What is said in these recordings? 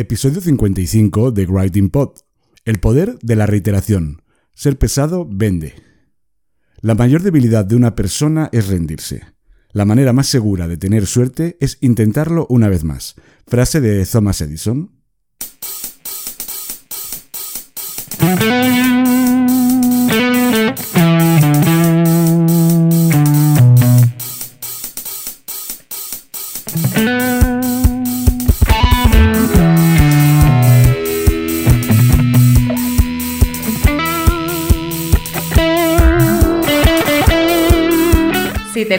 Episodio 55 de Writing Pod. El poder de la reiteración. Ser pesado vende. La mayor debilidad de una persona es rendirse. La manera más segura de tener suerte es intentarlo una vez más. Frase de Thomas Edison.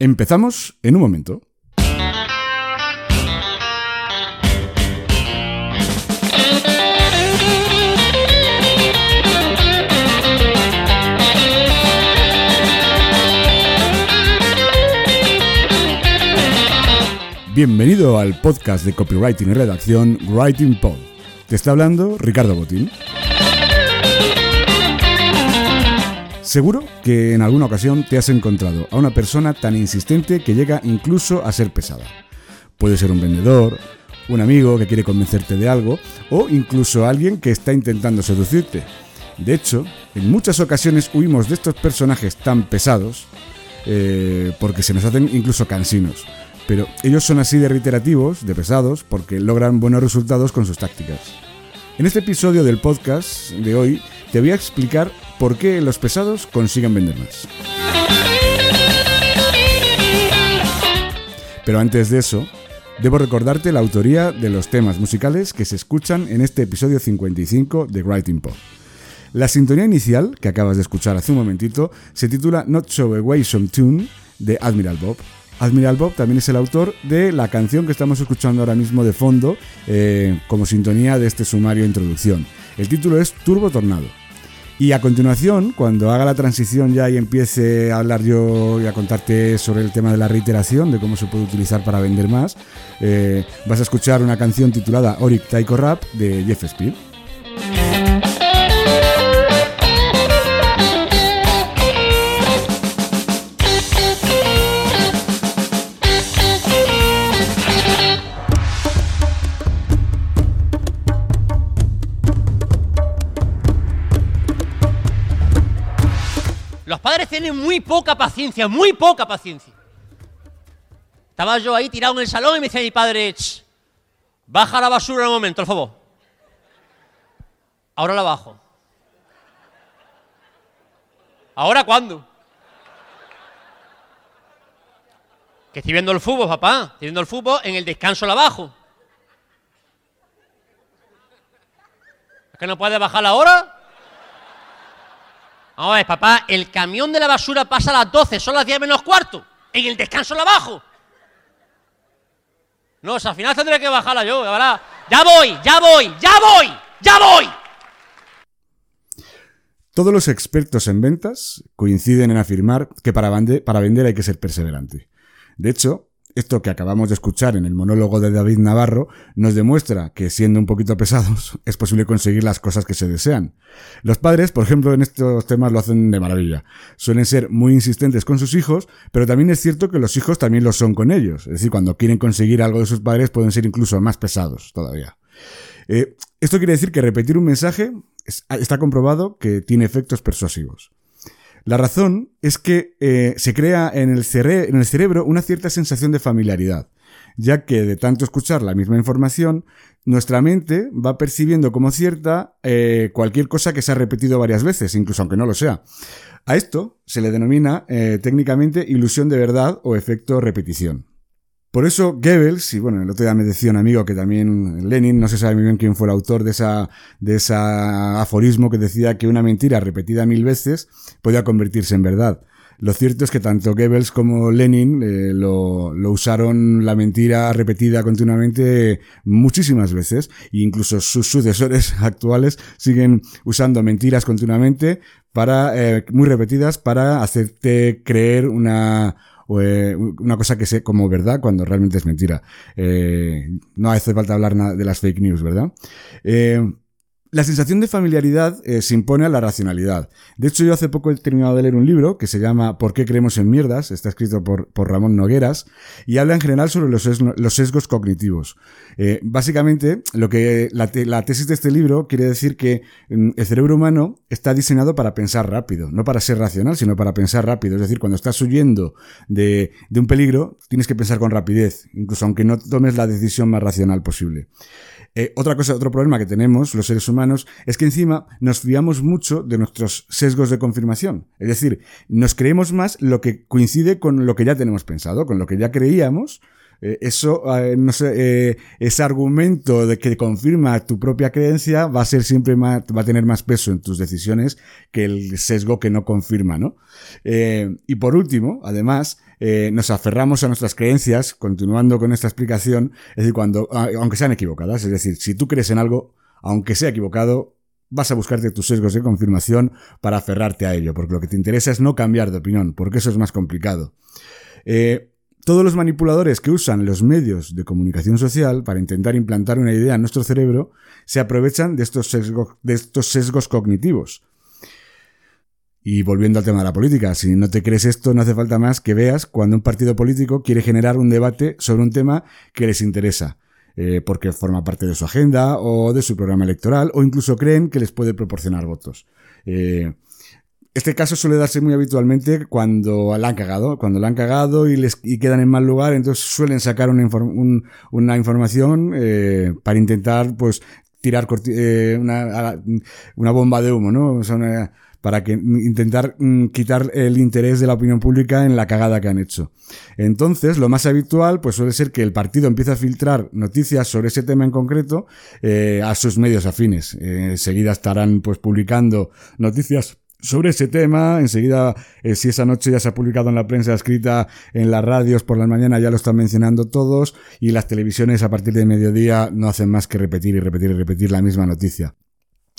Empezamos en un momento. Bienvenido al podcast de copywriting y redacción Writing Pod. Te está hablando Ricardo Botín. Seguro que en alguna ocasión te has encontrado a una persona tan insistente que llega incluso a ser pesada. Puede ser un vendedor, un amigo que quiere convencerte de algo o incluso alguien que está intentando seducirte. De hecho, en muchas ocasiones huimos de estos personajes tan pesados eh, porque se nos hacen incluso cansinos. Pero ellos son así de reiterativos, de pesados, porque logran buenos resultados con sus tácticas. En este episodio del podcast de hoy te voy a explicar por qué los pesados consiguen vender más. Pero antes de eso, debo recordarte la autoría de los temas musicales que se escuchan en este episodio 55 de Writing Pop. La sintonía inicial, que acabas de escuchar hace un momentito, se titula Not So Away Some Tune de Admiral Bob. Admiral Bob también es el autor de la canción que estamos escuchando ahora mismo de fondo eh, como sintonía de este sumario introducción. El título es Turbo Tornado. Y a continuación, cuando haga la transición ya y empiece a hablar yo y a contarte sobre el tema de la reiteración, de cómo se puede utilizar para vender más, eh, vas a escuchar una canción titulada Oric Taiko Rap de Jeff Speed. Tienen muy poca paciencia, muy poca paciencia. Estaba yo ahí tirado en el salón y me decía mi padre, "Ch, baja la basura un momento, por favor. Ahora la bajo. ¿Ahora cuándo? Que estoy viendo el fútbol, papá. Estoy viendo el fútbol, en el descanso la bajo. ¿Es que no puedes bajar ahora? Vamos a ver, papá, el camión de la basura pasa a las 12, son las 10 menos cuarto. En el descanso la bajo. No, o sea, al final tendré que bajarla yo, verás. Ya voy, ya voy, ya voy, ya voy. Todos los expertos en ventas coinciden en afirmar que para, vende- para vender hay que ser perseverante. De hecho, esto que acabamos de escuchar en el monólogo de David Navarro nos demuestra que siendo un poquito pesados es posible conseguir las cosas que se desean. Los padres, por ejemplo, en estos temas lo hacen de maravilla. Suelen ser muy insistentes con sus hijos, pero también es cierto que los hijos también lo son con ellos. Es decir, cuando quieren conseguir algo de sus padres pueden ser incluso más pesados todavía. Eh, esto quiere decir que repetir un mensaje es- está comprobado que tiene efectos persuasivos. La razón es que eh, se crea en el, cerebro una cierta sensación de familiaridad, ya que de tanto escuchar la misma información, nuestra mente va percibiendo como cierta eh, cualquier cosa que se ha repetido varias veces, incluso aunque no lo sea. A esto se le denomina eh, técnicamente ilusión de verdad o efecto repetición. Por eso Goebbels, y bueno, el otro día me decía un amigo que también Lenin, no se sabe muy bien quién fue el autor de esa, de esa aforismo que decía que una mentira repetida mil veces podía convertirse en verdad. Lo cierto es que tanto Goebbels como Lenin eh, lo, lo, usaron la mentira repetida continuamente muchísimas veces e incluso sus sucesores actuales siguen usando mentiras continuamente para eh, muy repetidas para hacerte creer una una cosa que sé como verdad cuando realmente es mentira. Eh, no hace falta hablar de las fake news, ¿verdad? Eh, la sensación de familiaridad eh, se impone a la racionalidad. De hecho, yo hace poco he terminado de leer un libro que se llama ¿Por qué creemos en mierdas? Está escrito por, Ramón Nogueras y habla en general sobre los, sesgos cognitivos. Eh, básicamente, lo que la, tesis de este libro quiere decir que mm, el cerebro humano está diseñado para pensar rápido, no para ser racional, sino para pensar rápido. Es decir, cuando estás huyendo de un peligro, tienes que pensar con rapidez, incluso aunque no tomes la decisión más racional posible. Eh, otra cosa, otro problema que tenemos los seres humanos es que encima nos fiamos mucho de nuestros sesgos de confirmación. Es decir, nos creemos más lo que coincide con lo que ya tenemos pensado, con lo que ya creíamos. Eh, eso, eh, no sé, ese argumento de que confirma tu propia creencia va a ser siempre más, va a tener más peso en tus decisiones que el sesgo que no confirma, ¿no? y por último, además, eh, nos aferramos a nuestras creencias, continuando con esta explicación, es decir, cuando, aunque sean equivocadas, es decir, si tú crees en algo, aunque sea equivocado, vas a buscarte tus sesgos de confirmación para aferrarte a ello, porque lo que te interesa es no cambiar de opinión, porque eso es más complicado. Eh, todos los manipuladores que usan los medios de comunicación social para intentar implantar una idea en nuestro cerebro se aprovechan de estos de estos sesgos cognitivos. Y volviendo al tema de la política, si no te crees esto, no hace falta más que veas cuando un partido político quiere generar un debate sobre un tema que les interesa, eh, porque forma parte de su agenda o de su programa electoral, o incluso creen que les puede proporcionar votos. Eh, este caso suele darse muy habitualmente cuando la han cagado, cuando la han cagado y les quedan en mal lugar, entonces suelen sacar una, una información eh, para intentar, pues, tirar eh, una, una, bomba de humo, ¿no? O sea, una, para que, intentar mm, quitar el interés de la opinión pública en la cagada que han hecho. Entonces, lo más habitual pues suele ser que el partido empiece a filtrar noticias sobre ese tema en concreto eh, a sus medios afines. Eh, enseguida estarán pues publicando noticias sobre ese tema. Enseguida, eh, si esa noche ya se ha publicado en la prensa escrita, en las radios por la mañana ya lo están mencionando todos y las televisiones a partir de mediodía no hacen más que repetir y repetir y repetir la misma noticia.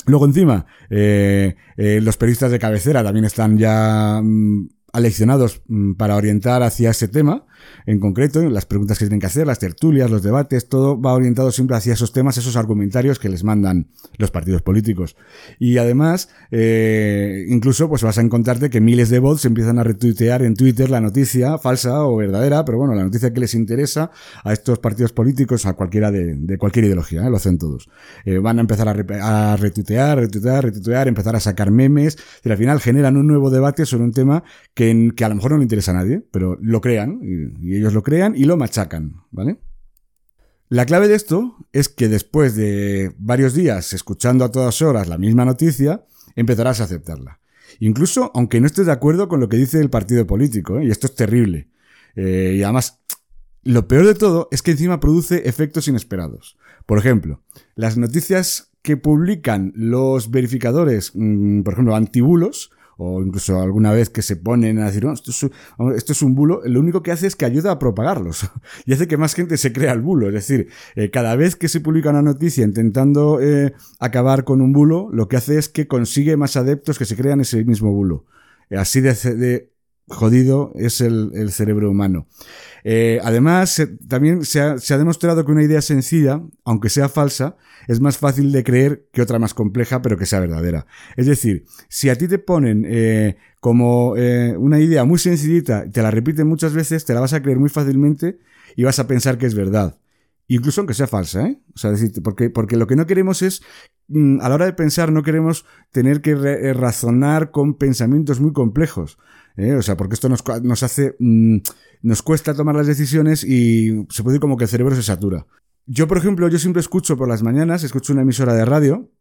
Luego encima, eh, eh, los periodistas de cabecera también están ya mm, aleccionados mm, para orientar hacia ese tema en concreto, las preguntas que tienen que hacer, las tertulias, los debates, todo va orientado siempre hacia esos temas, esos argumentarios que les mandan los partidos políticos. Y además, eh, incluso pues vas a encontrarte que miles de bots empiezan a retuitear en Twitter la noticia falsa o verdadera, pero bueno, la noticia que les interesa a estos partidos políticos, a cualquiera de, cualquier ideología, ¿eh? lo hacen todos. Eh, van a empezar a, retuitear, retuitear, retuitear, empezar a sacar memes, y al final generan un nuevo debate sobre un tema que, que a lo mejor no le interesa a nadie, pero lo crean y ellos lo crean y lo machacan, ¿vale? La clave de esto es que después de varios días escuchando a todas horas la misma noticia, empezarás a aceptarla. Incluso aunque no estés de acuerdo con lo que dice el partido político, ¿eh? y esto es terrible. Eh, y además, lo peor de todo es que encima produce efectos inesperados. Por ejemplo, las noticias que publican los verificadores, mm, por ejemplo, antibulos, o incluso alguna vez que se ponen a decir, esto, es, un bulo, lo único que hace es que ayuda a propagarlos y hace que más gente se crea el bulo. Es decir, eh, cada vez que se publica una noticia intentando eh, acabar con un bulo, lo que hace es que consigue más adeptos que se crean ese mismo bulo. así de, jodido es el, cerebro humano. Eh, además, también se ha, demostrado que una idea sencilla, aunque sea falsa, es más fácil de creer que otra más compleja, pero que sea verdadera. Es decir, si a ti te ponen eh, como eh, una idea muy sencillita, te la repiten muchas veces, te la vas a creer muy fácilmente y vas a pensar que es verdad. Incluso aunque sea falsa, ¿eh? O sea, decir, porque, porque lo que no queremos es, mm, a la hora de pensar, no queremos tener que re- eh, razonar con pensamientos muy complejos. ¿eh? O sea, porque esto nos, nos hace, mm, nos cuesta tomar las decisiones y se puede ir como que el cerebro se satura. Yo, por ejemplo, yo siempre escucho por las mañanas, escucho una emisora de radio,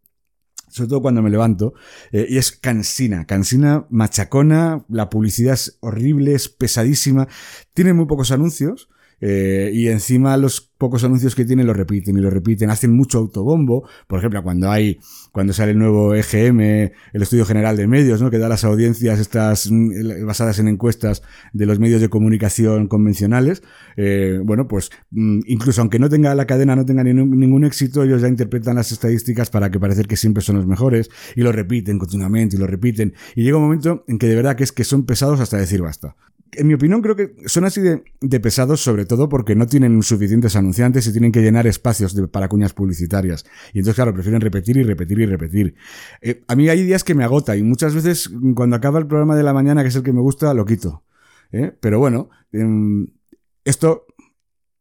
sobre todo cuando me levanto, eh, y es cansina, cansina, machacona, la publicidad es horrible, es pesadísima, tiene muy pocos anuncios, eh, y encima los pocos anuncios que tienen lo repiten y lo repiten, hacen mucho autobombo, por ejemplo, cuando hay, cuando sale el nuevo EGM, el Estudio General de Medios, ¿no? que da las audiencias estas mm, basadas en encuestas de los medios de comunicación convencionales, eh, bueno, pues mm, incluso aunque no tenga la cadena, no tenga ningún, ningún éxito, ellos ya interpretan las estadísticas para que parecer que siempre son los mejores y lo repiten continuamente y lo repiten. Y llega un momento en que de verdad que es que son pesados hasta decir basta. En mi opinión creo que son así de, pesados sobre todo porque no tienen suficientes anunciantes y tienen que llenar espacios de, para cuñas publicitarias. Y entonces, claro, prefieren repetir y repetir y repetir. Eh, a mí hay días que me agota y muchas veces cuando acaba el programa de la mañana, que es el que me gusta, lo quito. ¿eh? Pero bueno, em, esto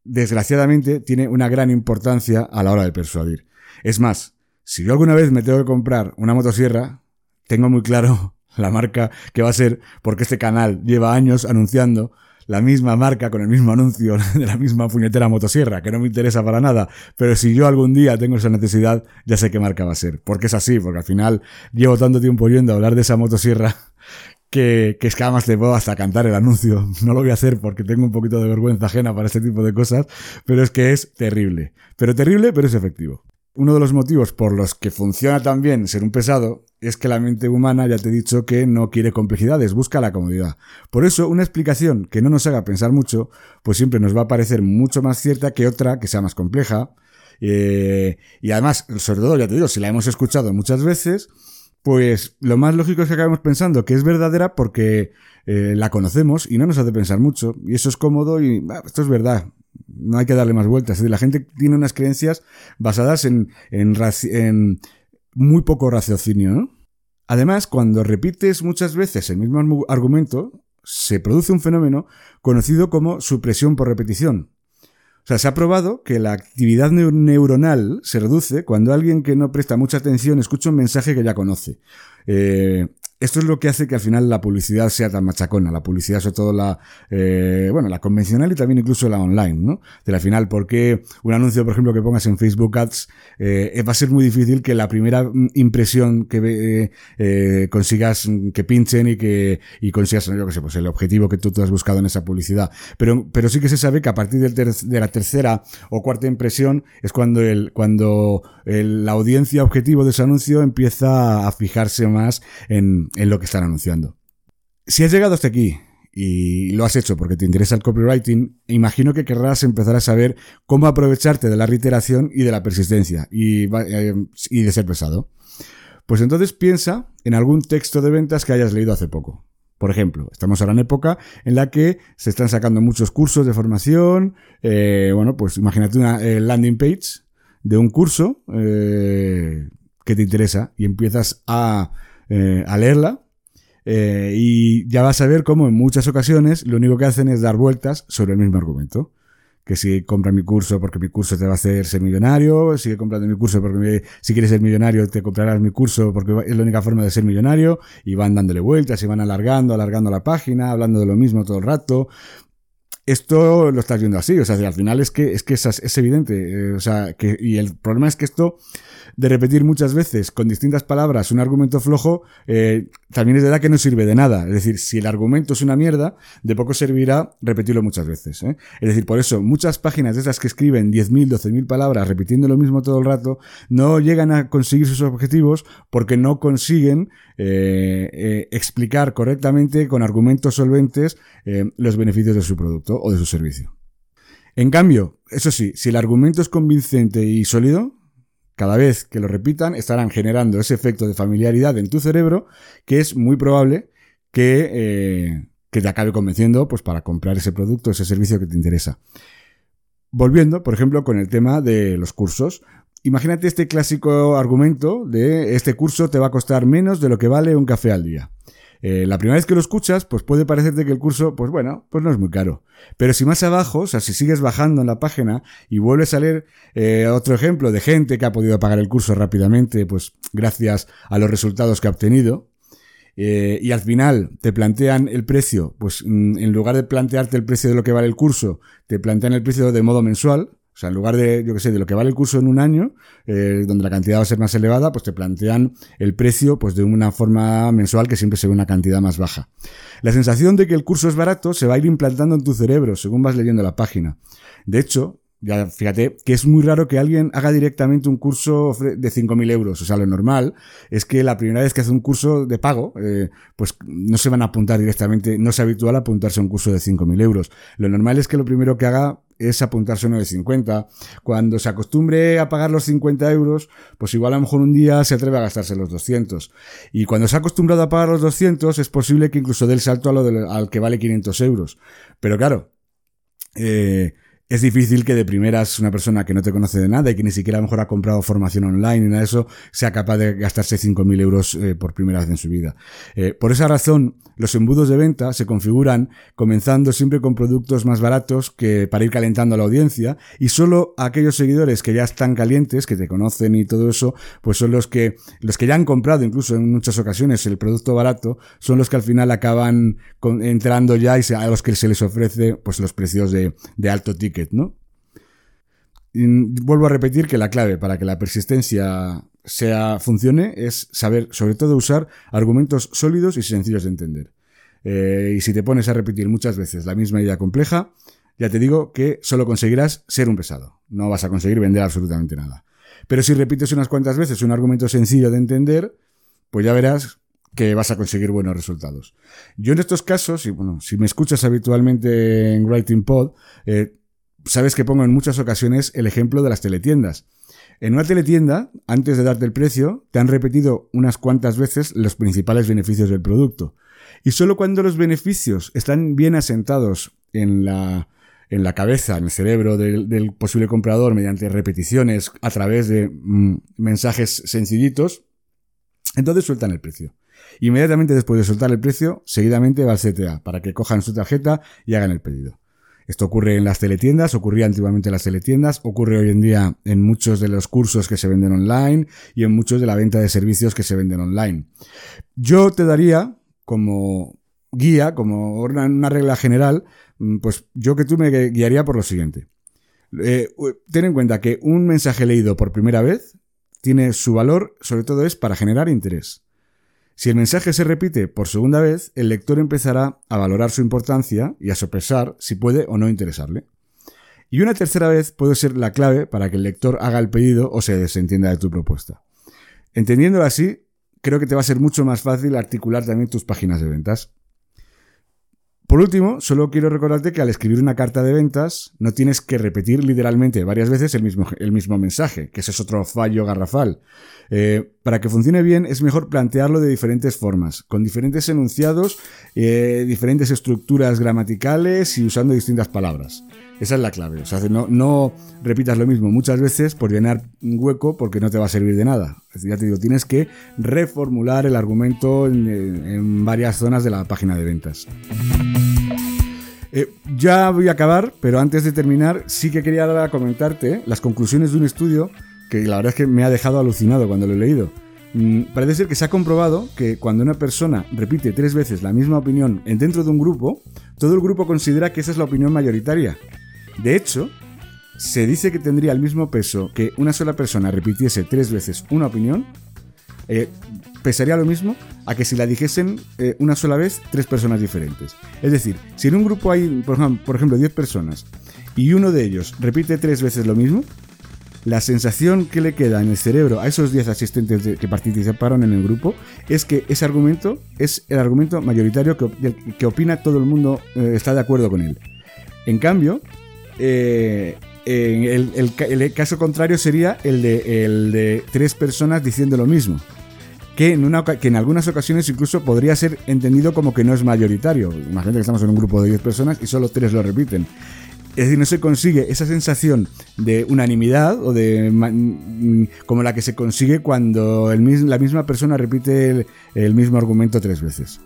desgraciadamente tiene una gran importancia a la hora de persuadir. Es más, si yo alguna vez me tengo que comprar una motosierra, tengo muy claro la marca que va a ser, porque este canal lleva años anunciando la misma marca con el mismo anuncio de la misma puñetera motosierra, que no me interesa para nada, pero si yo algún día tengo esa necesidad, ya sé qué marca va a ser, porque es así, porque al final llevo tanto tiempo yendo a hablar de esa motosierra que, que es que además te puedo hasta cantar el anuncio. No lo voy a hacer porque tengo un poquito de vergüenza ajena para este tipo de cosas, pero es que es terrible. Pero terrible, pero es efectivo. Uno de los motivos por los que funciona tan bien ser un pesado es que la mente humana, ya te he dicho, que no quiere complejidades, busca la comodidad. Por eso, una explicación que no nos haga pensar mucho, pues siempre nos va a parecer mucho más cierta que otra que sea más compleja. Eh, y además, sobre todo, ya te digo, si la hemos escuchado muchas veces, pues lo más lógico es que acabemos pensando que es verdadera porque eh, la conocemos y no nos hace pensar mucho. Y eso es cómodo y ah, esto es verdad. No hay que darle más vueltas. La gente tiene unas creencias basadas en, en, en muy poco raciocinio. ¿no? Además, cuando repites muchas veces el mismo argu- argumento, se produce un fenómeno conocido como supresión por repetición. O sea, se ha probado que la actividad neu- neuronal se reduce cuando alguien que no presta mucha atención escucha un mensaje que ya conoce. Eh, esto es lo que hace que al final la publicidad sea tan machacona. La publicidad, sobre todo la, eh, bueno, la convencional y también incluso la online, ¿no? De la final, porque un anuncio, por ejemplo, que pongas en Facebook Ads, eh, va a ser muy difícil que la primera mm, impresión que eh, consigas mm, que pinchen y que y consigas, yo que sé, pues el objetivo que tú, tú has buscado en esa publicidad. Pero, pero sí que se sabe que a partir del ter- de la tercera o cuarta impresión es cuando el, cuando el- la audiencia objetivo de ese anuncio empieza a fijarse más en, en lo que están anunciando. Si has llegado hasta aquí y lo has hecho porque te interesa el copywriting, imagino que querrás empezar a saber cómo aprovecharte de la reiteración y de la persistencia y, eh, de ser pesado. Pues entonces piensa en algún texto de ventas que hayas leído hace poco. Por ejemplo, estamos ahora en época en la que se están sacando muchos cursos de formación. eh, bueno, pues imagínate una eh, landing page de un curso que te interesa y empiezas a, eh, a leerla eh, y ya vas a ver cómo en muchas ocasiones lo único que hacen es dar vueltas sobre el mismo argumento. Que si compra mi curso porque mi curso te va a hacer ser millonario, sigue comprando mi curso porque si quieres ser millonario te comprarás mi curso porque es la única forma de ser millonario y van dándole vueltas y van alargando, alargando la página, hablando de lo mismo todo el rato. Esto lo estás viendo así, o sea, al final es que es, que es, es evidente, eh, o sea, que, y el problema es que esto de repetir muchas veces con distintas palabras un argumento flojo, eh, también es verdad que no sirve de nada. Es decir, si el argumento es una mierda, de poco servirá repetirlo muchas veces. ¿eh? Es decir, por eso muchas páginas de esas que escriben 10.000, 12.000 palabras repitiendo lo mismo todo el rato, no llegan a conseguir sus objetivos porque no consiguen explicar correctamente con argumentos solventes los beneficios de su producto o de su servicio. En cambio, eso sí, si el argumento es convincente y sólido, cada vez que lo repitan estarán generando ese efecto de familiaridad en tu cerebro que es muy probable que, eh, que te acabe convenciendo pues, para comprar ese producto, ese servicio que te interesa. Volviendo, por ejemplo, con el tema de los cursos. Imagínate este clásico argumento de este curso te va a costar menos de lo que vale un café al día. Eh, la primera vez que lo escuchas, pues puede parecerte que el curso, pues bueno, pues no es muy caro. Pero si más abajo, o sea, si sigues bajando en la página y vuelves a leer eh, otro ejemplo de gente que ha podido pagar el curso rápidamente, pues gracias a los resultados que ha obtenido, eh, y al final te plantean el precio, pues mm, en lugar de plantearte el precio de lo que vale el curso, te plantean el precio de modo mensual, o sea, en lugar de, yo que sé, de lo que vale el curso en un año, eh, donde la cantidad va a ser más elevada, pues te plantean el precio pues de una forma mensual que siempre se ve una cantidad más baja. La sensación de que el curso es barato se va a ir implantando en tu cerebro según vas leyendo la página. De hecho, ya fíjate que es muy raro que alguien haga directamente un curso de 5.000 euros. O sea, lo normal es que la primera vez que hace un curso de pago, eh, pues no se van a apuntar directamente, no es habitual apuntarse a un curso de 5.000 euros. Lo normal es que lo primero que haga es apuntarse uno de 50. Cuando se acostumbre a pagar los 50 euros, pues igual a lo mejor un día se atreve a gastarse los 200. Y cuando se ha acostumbrado a pagar los 200, es posible que incluso dé el salto a lo al que vale 500 euros. Pero claro, eh, es difícil que de primeras una persona que no te conoce de nada y que ni siquiera a lo mejor ha comprado formación online y nada de eso sea capaz de gastarse 5.000 euros eh, por primera vez en su vida. Eh, por esa razón, los embudos de venta se configuran comenzando siempre con productos más baratos que para ir calentando a la audiencia y solo aquellos seguidores que ya están calientes, que te conocen y todo eso, pues son los que, los que ya han comprado incluso en muchas ocasiones el producto barato, son los que al final acaban entrando ya y a los que se les ofrece pues los precios de, de alto ticket ¿no? vuelvo a repetir que la clave para que la persistencia sea funcione es saber, sobre todo, usar argumentos sólidos y sencillos de entender. Eh, y si te pones a repetir muchas veces la misma idea compleja, ya te digo que solo conseguirás ser un pesado. No vas a conseguir vender absolutamente nada. Pero si repites unas cuantas veces un argumento sencillo de entender, pues ya verás que vas a conseguir buenos resultados. Yo en estos casos, y bueno, si me escuchas habitualmente en Writing Pod, eh, sabes que pongo en muchas ocasiones el ejemplo de las teletiendas. En una teletienda, antes de darte el precio, te han repetido unas cuantas veces los principales beneficios del producto. Y solo cuando los beneficios están bien asentados en la, en la cabeza, en el cerebro del, posible comprador, mediante repeticiones a través de mm, mensajes sencillitos, entonces sueltan el precio. Inmediatamente después de soltar el precio, seguidamente va al CTA para que cojan su tarjeta y hagan el pedido. Esto ocurre en las teletiendas, ocurría antiguamente en las teletiendas, ocurre hoy en día en muchos de los cursos que se venden online y en muchos de la venta de servicios que se venden online. Yo te daría como guía, como una, regla general, mm, pues yo que tú me guiaría por lo siguiente. Eh, ten en cuenta que un mensaje leído por primera vez tiene su valor, sobre todo es para generar interés. Si el mensaje se repite por segunda vez, el lector empezará a valorar su importancia y a sopesar si puede o no interesarle. Y una tercera vez puede ser la clave para que el lector haga el pedido o se desentienda de tu propuesta. Entendiéndolo así, creo que te va a ser mucho más fácil articular también tus páginas de ventas. Por último, solo quiero recordarte que al escribir una carta de ventas no tienes que repetir literalmente varias veces el mismo, el mismo mensaje, que ese es otro fallo garrafal. Eh, para que funcione bien es mejor plantearlo de diferentes formas, con diferentes enunciados, eh, diferentes estructuras gramaticales y usando distintas palabras. Esa es la clave. No, repitas lo mismo muchas veces por llenar un hueco porque no te va a servir de nada. Ya te digo, tienes que reformular el argumento en varias zonas de la página de ventas. Eh, ya voy a acabar, pero antes de terminar, sí que quería comentarte las conclusiones de un estudio que la verdad es que me ha dejado alucinado cuando lo he leído. Mm, parece ser que se ha comprobado que cuando una persona repite tres veces la misma opinión dentro de un grupo, todo el grupo considera que esa es la opinión mayoritaria. De hecho, se dice que tendría el mismo peso que una sola persona repitiese tres veces una opinión eh, pesaría lo mismo a que si la dijesen eh, una sola vez tres personas diferentes. Es decir, si en un grupo hay, por ejemplo, 10 personas y uno de ellos repite tres veces lo mismo, la sensación que le queda en el cerebro a esos 10 asistentes que participaron en el grupo es que ese argumento es el argumento mayoritario que, opina todo el mundo eh, está de acuerdo con él. En cambio, el, el, caso contrario sería el de, el de tres personas diciendo lo mismo que en, una, que en algunas ocasiones incluso podría ser entendido como que no es mayoritario. Imagínate que estamos en un grupo de 10 personas y solo 3 lo repiten. Es decir, no se consigue esa sensación de unanimidad o de mm, como la que se consigue cuando la misma persona repite el, mismo argumento tres veces.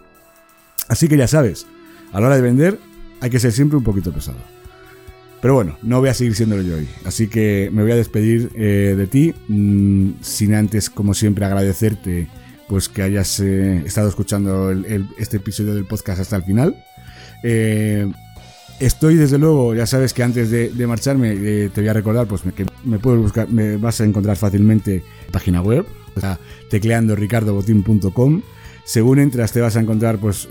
Así que ya sabes, a la hora de vender hay que ser siempre un poquito pesado. Pero bueno, no voy a seguir siéndolo yo hoy. Así que me voy a despedir eh, de ti, mm, sin antes, como siempre, agradecerte pues que hayas eh, estado escuchando este episodio del podcast hasta el final. Eh, estoy desde luego, ya sabes que antes de, marcharme te voy a recordar pues que me puedes buscar, me vas a encontrar fácilmente página web, tecleando ricardobotín.com. Según entras te vas a encontrar pues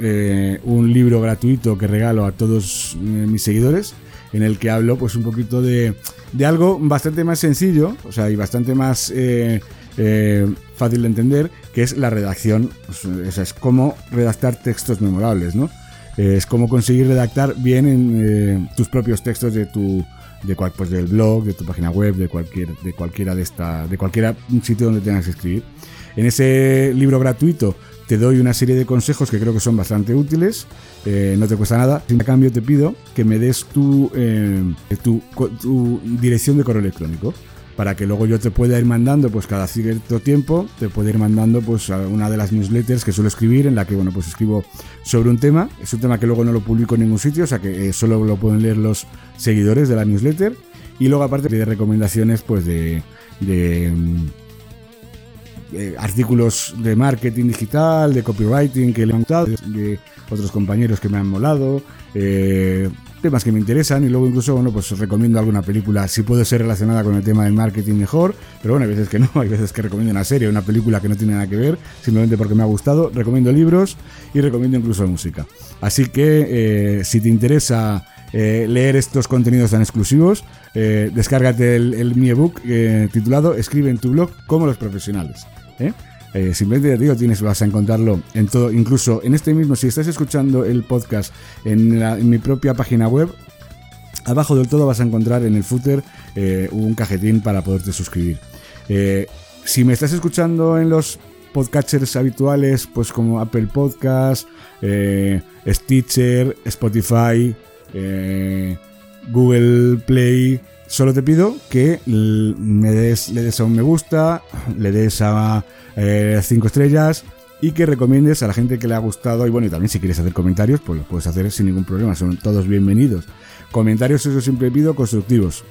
un libro gratuito que regalo a todos mis seguidores en el que hablo pues un poquito de, de algo bastante más sencillo, o sea, y bastante más eh, eh, fácil de entender, que es la redacción, pues, es cómo redactar textos memorables, ¿no? Eh, es cómo conseguir redactar bien en tus propios textos de tu pues del blog, de tu página web, de cualquier de cualquiera de esta de sitio donde tengas que escribir. En ese libro gratuito te doy una serie de consejos que creo que son bastante útiles, eh, no te cuesta nada. Sin cambio te pido que me des tu, eh, tu, dirección de correo electrónico para que luego yo te pueda ir mandando pues cada cierto tiempo te pueda ir mandando pues una de las newsletters que suelo escribir en la que bueno pues escribo sobre un tema. Es un tema que luego no lo publico en ningún sitio o sea que eh, solo lo pueden leer los seguidores de la newsletter. Y luego aparte de recomendaciones pues de, de eh, artículos de marketing digital, de copywriting que le han gustado, de otros compañeros que me han molado, eh, temas que me interesan y luego incluso, bueno, pues recomiendo alguna película, si puede ser relacionada con el tema del marketing mejor, pero bueno, hay veces que no, hay veces que recomiendo una serie, una película que no tiene nada que ver, simplemente porque me ha gustado, recomiendo libros y recomiendo incluso música. Así que eh, si te interesa leer estos contenidos tan exclusivos, descárgate el, mi ebook titulado Escribe en tu blog como los profesionales. ¿eh? Eh, simplemente te digo, tienes, vas a encontrarlo en todo, incluso en este mismo, si estás escuchando el podcast en, mi propia página web, abajo del todo vas a encontrar en el footer eh, un cajetín para poderte suscribir. si me estás escuchando en los podcatchers habituales, pues como Apple Podcast, Stitcher, Spotify, Google Play, Solo te pido que le des a un me gusta, le des a 5 eh, estrellas y que recomiendes a la gente que le ha gustado. Y bueno, y también si quieres hacer comentarios, pues lo puedes hacer sin ningún problema, son todos bienvenidos. Comentarios, eso siempre pido, constructivos.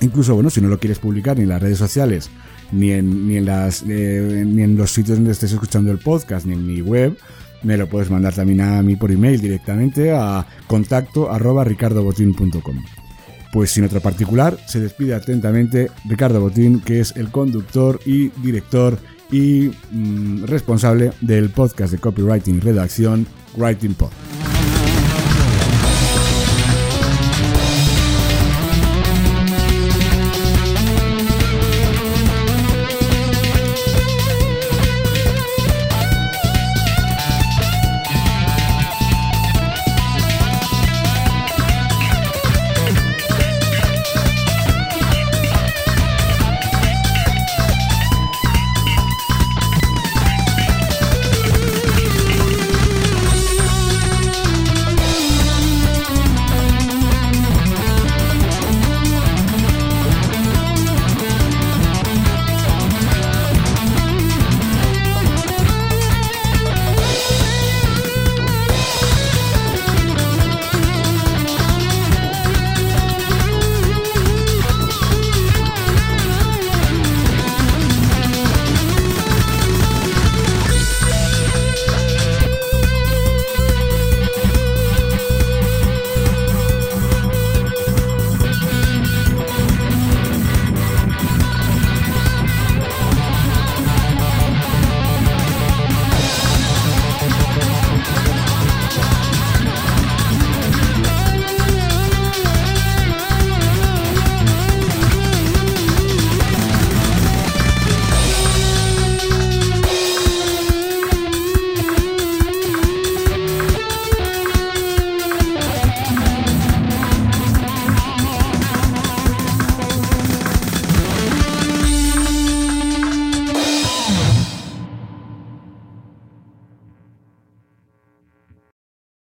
Incluso, bueno, si no lo quieres publicar ni en las redes sociales, ni en, ni en, las, eh, ni en los sitios donde estés escuchando el podcast, ni en mi web, me lo puedes mandar también a mí por email directamente a contacto arroba ricardobotín.com. Pues sin otro particular, se despide atentamente Ricardo Botín, que es el conductor y director y mm, responsable del podcast de copywriting y redacción Writing Pod.